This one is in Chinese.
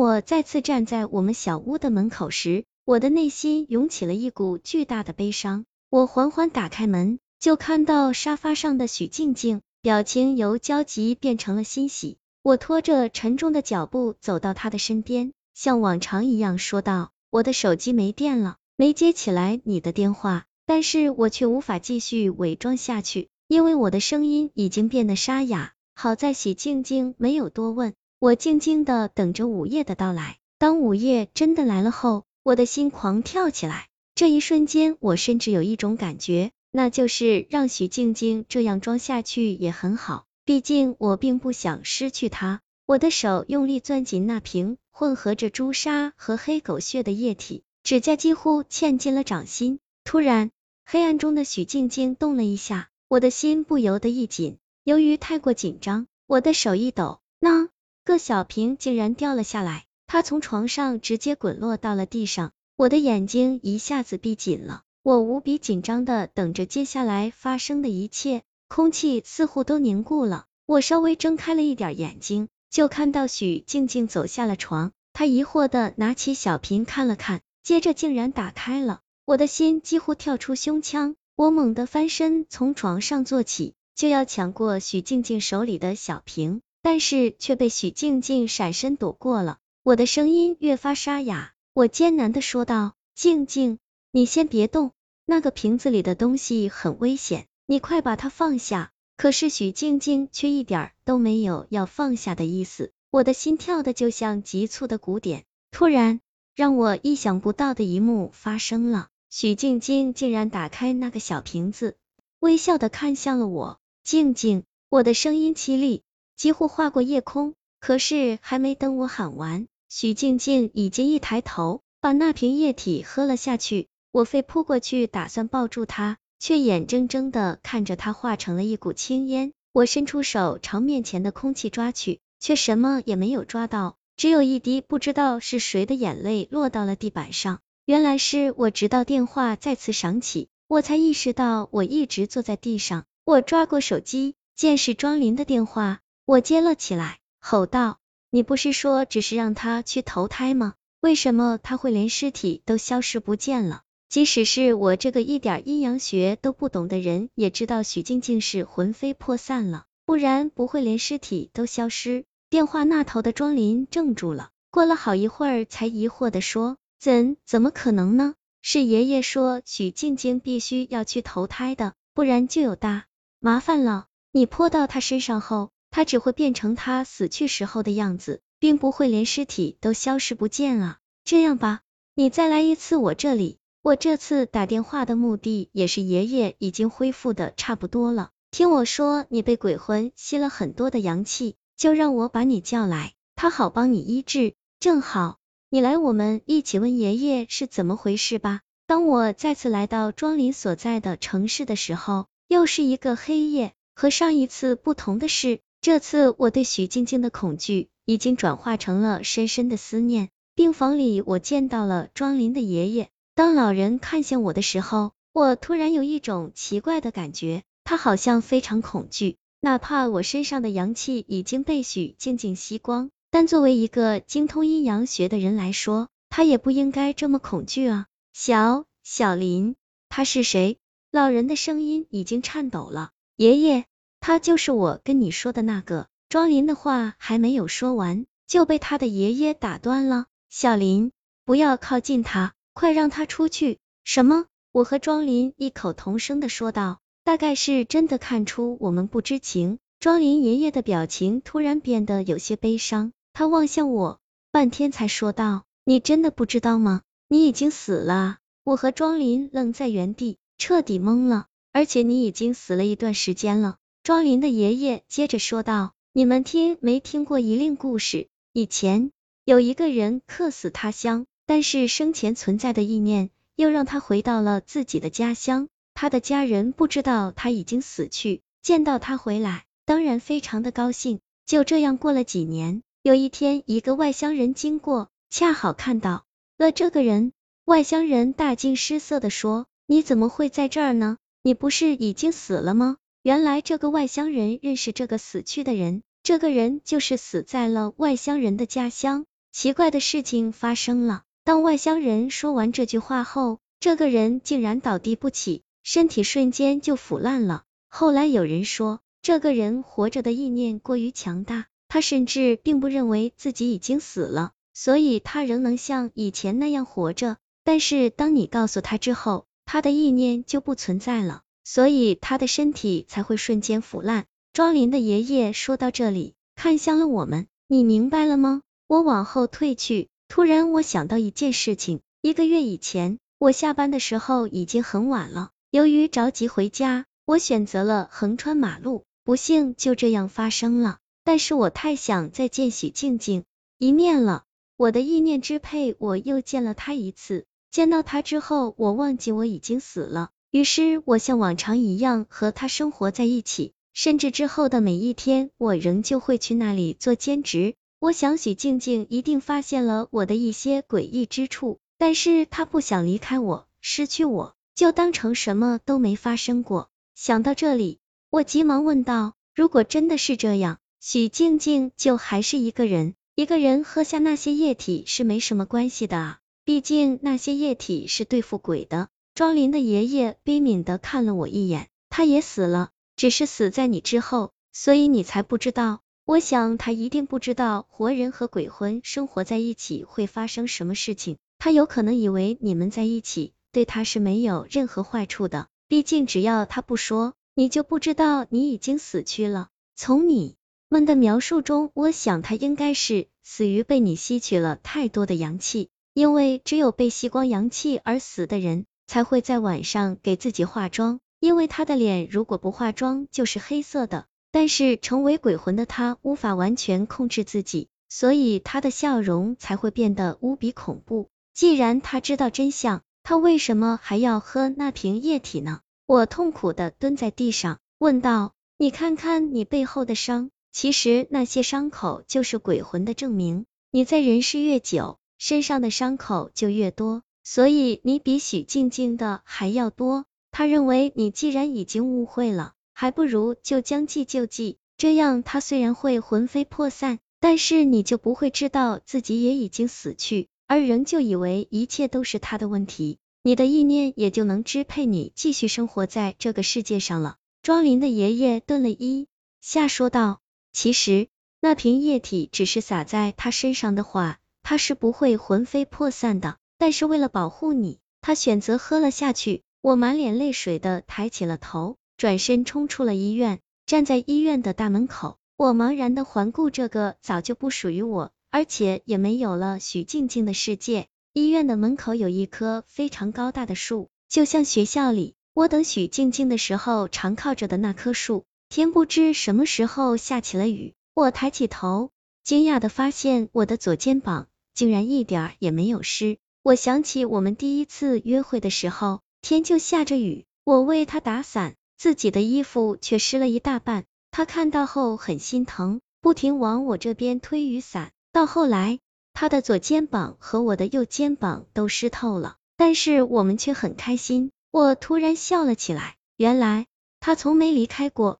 我再次站在我们小屋的门口时，我的内心涌起了一股巨大的悲伤。我缓缓打开门，就看到沙发上的许静静，表情由焦急变成了欣喜。我拖着沉重的脚步走到她的身边，像往常一样说道：“我的手机没电了，没接起来你的电话。”但是我却无法继续伪装下去，因为我的声音已经变得沙哑。好在许静静没有多问，我静静的等着午夜的到来。当午夜真的来了后，我的心狂跳起来。这一瞬间，我甚至有一种感觉，那就是让许静静这样装下去也很好。毕竟我并不想失去她。我的手用力攥紧那瓶混合着朱砂和黑狗血的液体，指甲几乎嵌进了掌心。突然，黑暗中的许静静动了一下，我的心不由得一紧。由于太过紧张，我的手一抖，那个小瓶竟然掉了下来，它从床上直接滚落到了地上。我的眼睛一下子闭紧了，我无比紧张的等着接下来发生的一切。空气似乎都凝固了，我稍微睁开了一点眼睛，就看到许静静走下了床。她疑惑的拿起小瓶看了看，接着竟然打开了。我的心几乎跳出胸腔，我猛地翻身从床上坐起，就要抢过许静静手里的小瓶，但是却被许静静闪身躲过了。我的声音越发沙哑，我艰难的说道：“静静，你先别动，那个瓶子里的东西很危险。”你快把它放下！可是许静静却一点都没有要放下的意思，我的心跳的就像急促的鼓点。突然，让我意想不到的一幕发生了，许静静竟然打开那个小瓶子，微笑的看向了我。静静，我的声音凄厉，几乎划过夜空。可是还没等我喊完，许静静已经一抬头，把那瓶液体喝了下去。我飞扑过去，打算抱住她。却眼睁睁的看着她化成了一股青烟，我伸出手朝面前的空气抓去，却什么也没有抓到，只有一滴不知道是谁的眼泪落到了地板上。原来是我，直到电话再次响起，我才意识到我一直坐在地上。我抓过手机，见是庄林的电话，我接了起来，吼道：“你不是说只是让他去投胎吗？为什么他会连尸体都消失不见了？”即使是我这个一点阴阳学都不懂的人，也知道许静静是魂飞魄散了，不然不会连尸体都消失。电话那头的庄林怔住了，过了好一会儿，才疑惑的说：“怎怎么可能呢？是爷爷说许静静必须要去投胎的，不然就有大麻烦了。你泼到他身上后，他只会变成他死去时候的样子，并不会连尸体都消失不见啊。这样吧，你再来一次我这里。”我这次打电话的目的也是爷爷已经恢复的差不多了，听我说你被鬼魂吸了很多的阳气，就让我把你叫来，他好帮你医治。正好你来，我们一起问爷爷是怎么回事吧。当我再次来到庄林所在的城市的时候，又是一个黑夜。和上一次不同的是，这次我对许静静的恐惧已经转化成了深深的思念。病房里，我见到了庄林的爷爷。当老人看向我的时候，我突然有一种奇怪的感觉，他好像非常恐惧。哪怕我身上的阳气已经被许静静吸光，但作为一个精通阴阳学的人来说，他也不应该这么恐惧啊。小小林，他是谁？老人的声音已经颤抖了。爷爷，他就是我跟你说的那个。庄林的话还没有说完，就被他的爷爷打断了。小林，不要靠近他。快让他出去！什么？我和庄林异口同声的说道。大概是真的看出我们不知情，庄林爷爷的表情突然变得有些悲伤，他望向我，半天才说道：“你真的不知道吗？你已经死了。”我和庄林愣在原地，彻底懵了。而且你已经死了一段时间了。庄林的爷爷接着说道：“你们听没听过一令故事？以前有一个人客死他乡。”但是生前存在的意念又让他回到了自己的家乡，他的家人不知道他已经死去，见到他回来，当然非常的高兴。就这样过了几年，有一天一个外乡人经过，恰好看到了这个人，外乡人大惊失色的说：“你怎么会在这儿呢？你不是已经死了吗？”原来这个外乡人认识这个死去的人，这个人就是死在了外乡人的家乡。奇怪的事情发生了。当外乡人说完这句话后，这个人竟然倒地不起，身体瞬间就腐烂了。后来有人说，这个人活着的意念过于强大，他甚至并不认为自己已经死了，所以他仍能像以前那样活着。但是当你告诉他之后，他的意念就不存在了，所以他的身体才会瞬间腐烂。庄林的爷爷说到这里，看向了我们，你明白了吗？我往后退去，突然我想到一件事情，一个月以前，我下班的时候已经很晚了，由于着急回家。我选择了横穿马路，不幸就这样发生了。但是我太想再见许静静一面了，我的意念支配，我又见了她一次。见到她之后，我忘记我已经死了，于是我像往常一样和他生活在一起，甚至之后的每一天，我仍旧会去那里做兼职。我想许静静一定发现了我的一些诡异之处，但是她不想离开我，失去我，就当成什么都没发生过。想到这里，我急忙问道：“如果真的是这样，许静静就还是一个人，一个人喝下那些液体是没什么关系的啊，毕竟那些液体是对付鬼的。”庄林的爷爷悲悯的看了我一眼，他也死了，只是死在你之后，所以你才不知道。我想他一定不知道活人和鬼魂生活在一起会发生什么事情，他有可能以为你们在一起对他是没有任何坏处的。毕竟，只要他不说，你就不知道你已经死去了。从你们的描述中，我想他应该是死于被你吸取了太多的阳气，因为只有被吸光阳气而死的人，才会在晚上给自己化妆，因为他的脸如果不化妆就是黑色的。但是成为鬼魂的他无法完全控制自己，所以他的笑容才会变得无比恐怖。既然他知道真相。他为什么还要喝那瓶液体呢？我痛苦的蹲在地上，问道：“你看看你背后的伤，其实那些伤口就是鬼魂的证明。你在人世越久，身上的伤口就越多，所以你比许静静的还要多。他认为你既然已经误会了，还不如就将计就计，这样他虽然会魂飞魄散，但是你就不会知道自己也已经死去。”而仍旧以为一切都是他的问题，你的意念也就能支配你继续生活在这个世界上了。庄林的爷爷顿了一下，说道：“其实那瓶液体只是洒在他身上的话，他是不会魂飞魄散的。但是为了保护你，他选择喝了下去。”我满脸泪水的抬起了头，转身冲出了医院。站在医院的大门口，我茫然的环顾这个早就不属于我。而且也没有了许静静的世界。医院的门口有一棵非常高大的树，就像学校里我等许静静的时候常靠着的那棵树。天不知什么时候下起了雨，我抬起头，惊讶的发现我的左肩膀竟然一点也没有湿。我想起我们第一次约会的时候，天就下着雨，我为他打伞，自己的衣服却湿了一大半。他看到后很心疼，不停往我这边推雨伞。到后来，他的左肩膀和我的右肩膀都湿透了，但是我们却很开心。我突然笑了起来，原来他从没离开过。